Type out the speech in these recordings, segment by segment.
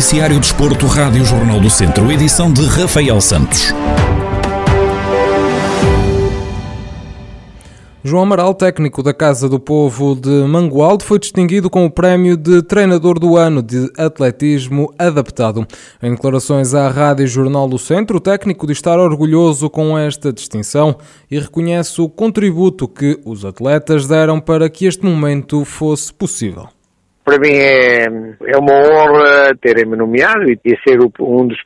Noticiário Desporto, Rádio Jornal do Centro, edição de Rafael Santos. João Amaral, técnico da Casa do Povo de Mangualde, foi distinguido com o prémio de Treinador do Ano de Atletismo Adaptado. Em declarações à Rádio Jornal do Centro, o técnico diz estar orgulhoso com esta distinção e reconhece o contributo que os atletas deram para que este momento fosse possível para mim é, é uma honra terem-me nomeado e, ser um dos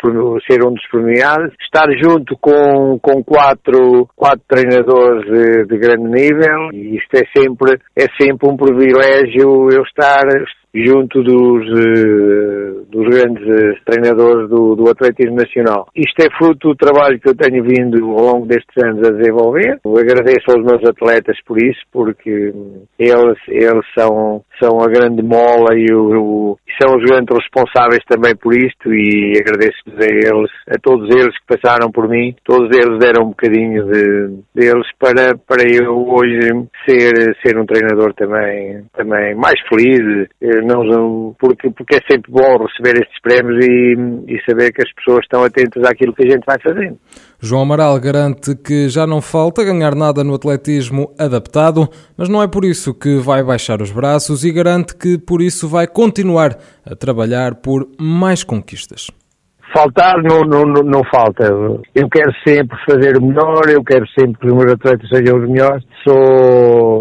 ser um dos premiados, estar junto com, com quatro, quatro treinadores de, de grande nível e isto é sempre é sempre um privilégio eu estar junto dos, uh, dos grandes uh, treinadores do, atletismo nacional. Isto é fruto do trabalho que eu tenho vindo ao longo destes anos a desenvolver. Eu agradeço aos meus atletas por isso, porque eles, eles são, são a grande mola e o, são os grandes responsáveis também por isto e agradeço-lhes a eles, a todos eles que passaram por mim. Todos eles deram um bocadinho de, deles para, para eu hoje ser, ser um treinador também, também mais feliz eh, não, porque, porque é sempre bom receber estes prémios e, e saber que as pessoas estão atentas àquilo que a gente vai fazendo. João Amaral garante que já não falta ganhar nada no atletismo adaptado, mas não é por isso que vai baixar os braços e garante que por isso vai continuar a trabalhar por mais conquistas faltar não, não, não, falta. Eu quero sempre fazer o melhor, eu quero sempre que os meus atletas sejam os melhores. Sou,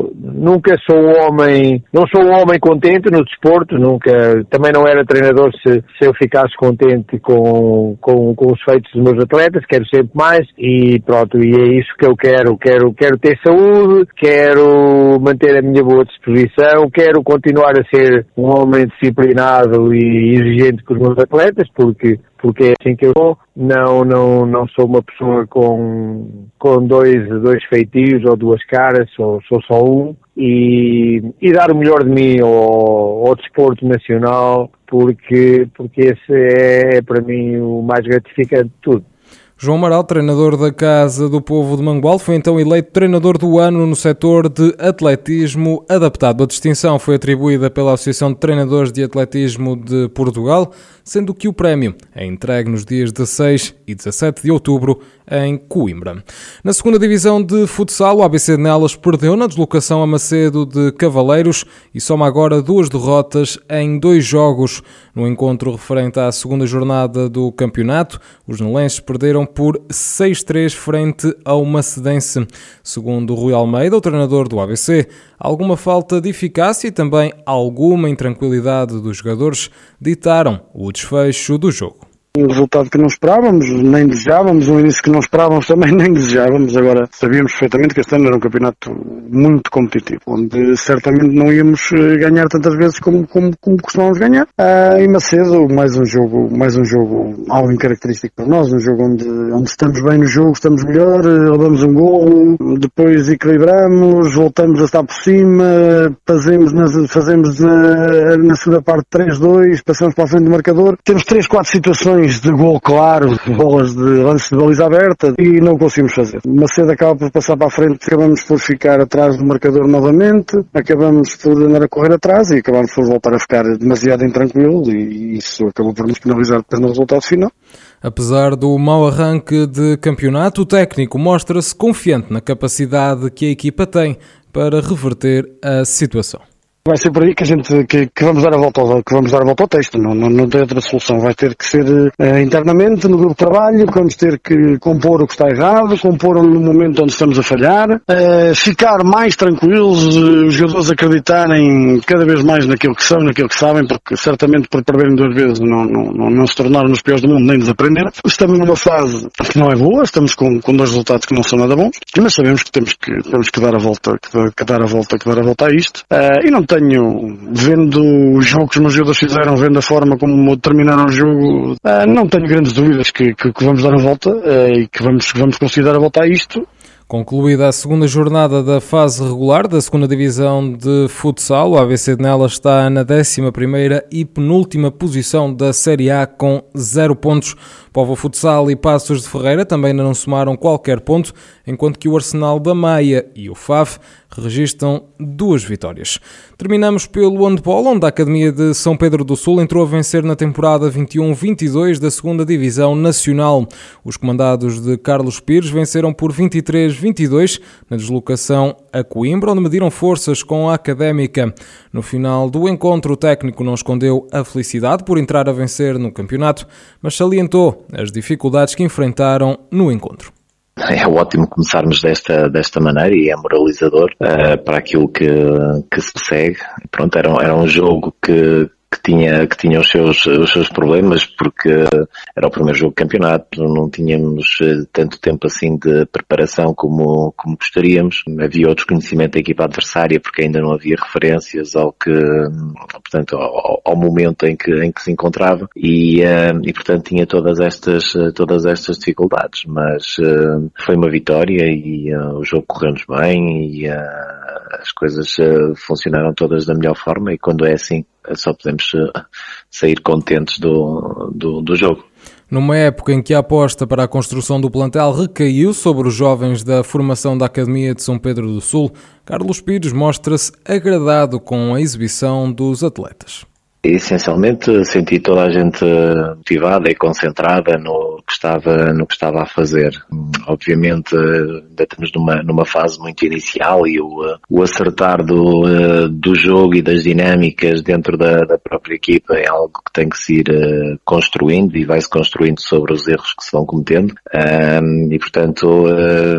nunca sou um homem, não sou um homem contente no desporto, nunca, também não era treinador se, se eu ficasse contente com, com, com os feitos dos meus atletas, quero sempre mais e pronto, e é isso que eu quero. Quero, quero ter saúde, quero manter a minha boa disposição, quero continuar a ser um homem disciplinado e exigente com os meus atletas, porque porque é assim que eu sou. Não, não, não sou uma pessoa com, com dois, dois feitios ou duas caras, sou, sou só um. E, e dar o melhor de mim ao, ao desporto nacional, porque, porque esse é, é para mim o mais gratificante de tudo. João Amaral, treinador da Casa do Povo de Mangual, foi então eleito treinador do ano no setor de atletismo adaptado. A distinção foi atribuída pela Associação de Treinadores de Atletismo de Portugal, sendo que o prémio é entregue nos dias 16 e 17 de outubro em Coimbra. Na segunda divisão de futsal, o ABC de Nelas perdeu na deslocação a Macedo de Cavaleiros e soma agora duas derrotas em dois jogos. No encontro referente à segunda jornada do campeonato, os nelenses perderam por 6-3 frente ao Macedense. Segundo Rui Almeida, o treinador do ABC, alguma falta de eficácia e também alguma intranquilidade dos jogadores ditaram o desfecho do jogo um resultado que não esperávamos, nem desejávamos, um início que não esperávamos também nem desejávamos. Agora, sabíamos perfeitamente que este ano era um campeonato muito competitivo, onde certamente não íamos eh, ganhar tantas vezes como, como, como costumávamos ganhar. Ah, e Macedo, mais um jogo, mais um jogo algo incaracterístico para nós, um jogo onde, onde estamos bem no jogo, estamos melhor, eh, roubamos um gol, depois equilibramos, voltamos a estar por cima, fazemos, na, fazemos na, na segunda parte 3-2, passamos para a frente do marcador. Temos 3, 4 situações de gol claro, bolas de lance de baliza aberta e não conseguimos fazer. Macedo acaba por passar para a frente, acabamos por ficar atrás do marcador novamente, acabamos por andar a correr atrás e acabamos por voltar a ficar demasiado intranquilo e isso acabou por nos penalizar depois no resultado final. Apesar do mau arranque de campeonato, o técnico mostra-se confiante na capacidade que a equipa tem para reverter a situação. Vai ser por aí que a gente que, que, vamos dar a volta ao, que vamos dar a volta ao texto, não, não, não tem outra solução. Vai ter que ser uh, internamente no grupo de trabalho, vamos ter que compor o que está errado, compor no momento onde estamos a falhar, uh, ficar mais tranquilos, uh, os jogadores acreditarem cada vez mais naquilo que são, naquilo que sabem, porque certamente por perderem duas vezes não, não, não, não se tornaram os piores do mundo, nem desaprenderam. Estamos numa fase que não é boa, estamos com, com dois resultados que não são nada bons, mas sabemos que temos que, temos que dar a volta, que, que dar a volta, que dar a volta a isto. e não tenho, vendo o jogo que os meus jogadores fizeram, vendo a forma como terminaram o jogo, uh, não tenho grandes dúvidas que, que, que vamos dar a volta uh, e que vamos, vamos conseguir dar a volta a isto. Concluída a segunda jornada da fase regular da segunda divisão de futsal, o ABC de Nelas está na 11 e penúltima posição da Série A com 0 pontos. Povo Futsal e Passos de Ferreira também não somaram qualquer ponto, enquanto que o Arsenal da Maia e o FAF registram duas vitórias. Terminamos pelo handball, onde a Academia de São Pedro do Sul entrou a vencer na temporada 21-22 da segunda Divisão Nacional. Os comandados de Carlos Pires venceram por 23-22 na deslocação a Coimbra, onde mediram forças com a Académica. No final do encontro, o técnico não escondeu a felicidade por entrar a vencer no campeonato, mas salientou as dificuldades que enfrentaram no encontro. É ótimo começarmos desta, desta maneira e é moralizador uh, para aquilo que, que se segue. Pronto, era, era um jogo que, que tinha, que tinha os, seus, os seus problemas, porque era o primeiro jogo de campeonato, não tínhamos eh, tanto tempo assim de preparação como, como gostaríamos. Havia o desconhecimento da equipa adversária, porque ainda não havia referências ao que, portanto, ao, ao momento em que, em que se encontrava, e, eh, e portanto tinha todas estas, todas estas dificuldades, mas eh, foi uma vitória e o jogo correu-nos bem e as coisas funcionaram todas da melhor forma e quando é assim só podemos eh, sair contentes do, do, do jogo. Numa época em que a aposta para a construção do plantel recaiu sobre os jovens da formação da Academia de São Pedro do Sul, Carlos Pires mostra-se agradado com a exibição dos atletas. Essencialmente senti toda a gente motivada e concentrada no que estava, no que estava a fazer. Obviamente ainda estamos numa, numa fase muito inicial e o, o acertar do, do jogo e das dinâmicas dentro da, da própria equipa é algo que tem que se ir eh, construindo e vai-se construindo sobre os erros que se vão cometendo. e portanto, eh,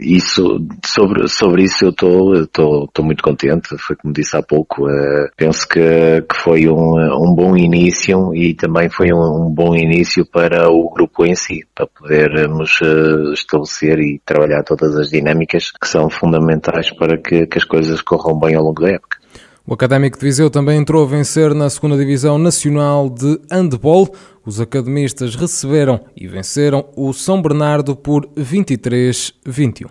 isso, sobre, sobre isso eu estou, estou, estou muito contente. Foi como disse há pouco, eh, penso que, que foi um um, bom início e também foi um, um, bom início para o grupo em si, para podermos uh, estabelecer e trabalhar todas as dinâmicas que são fundamentais para que, que as coisas corram bem ao longo da época. O Académico de Viseu também entrou a vencer na segunda Divisão Nacional de Handball. Os academistas receberam e venceram o São Bernardo por 23-21.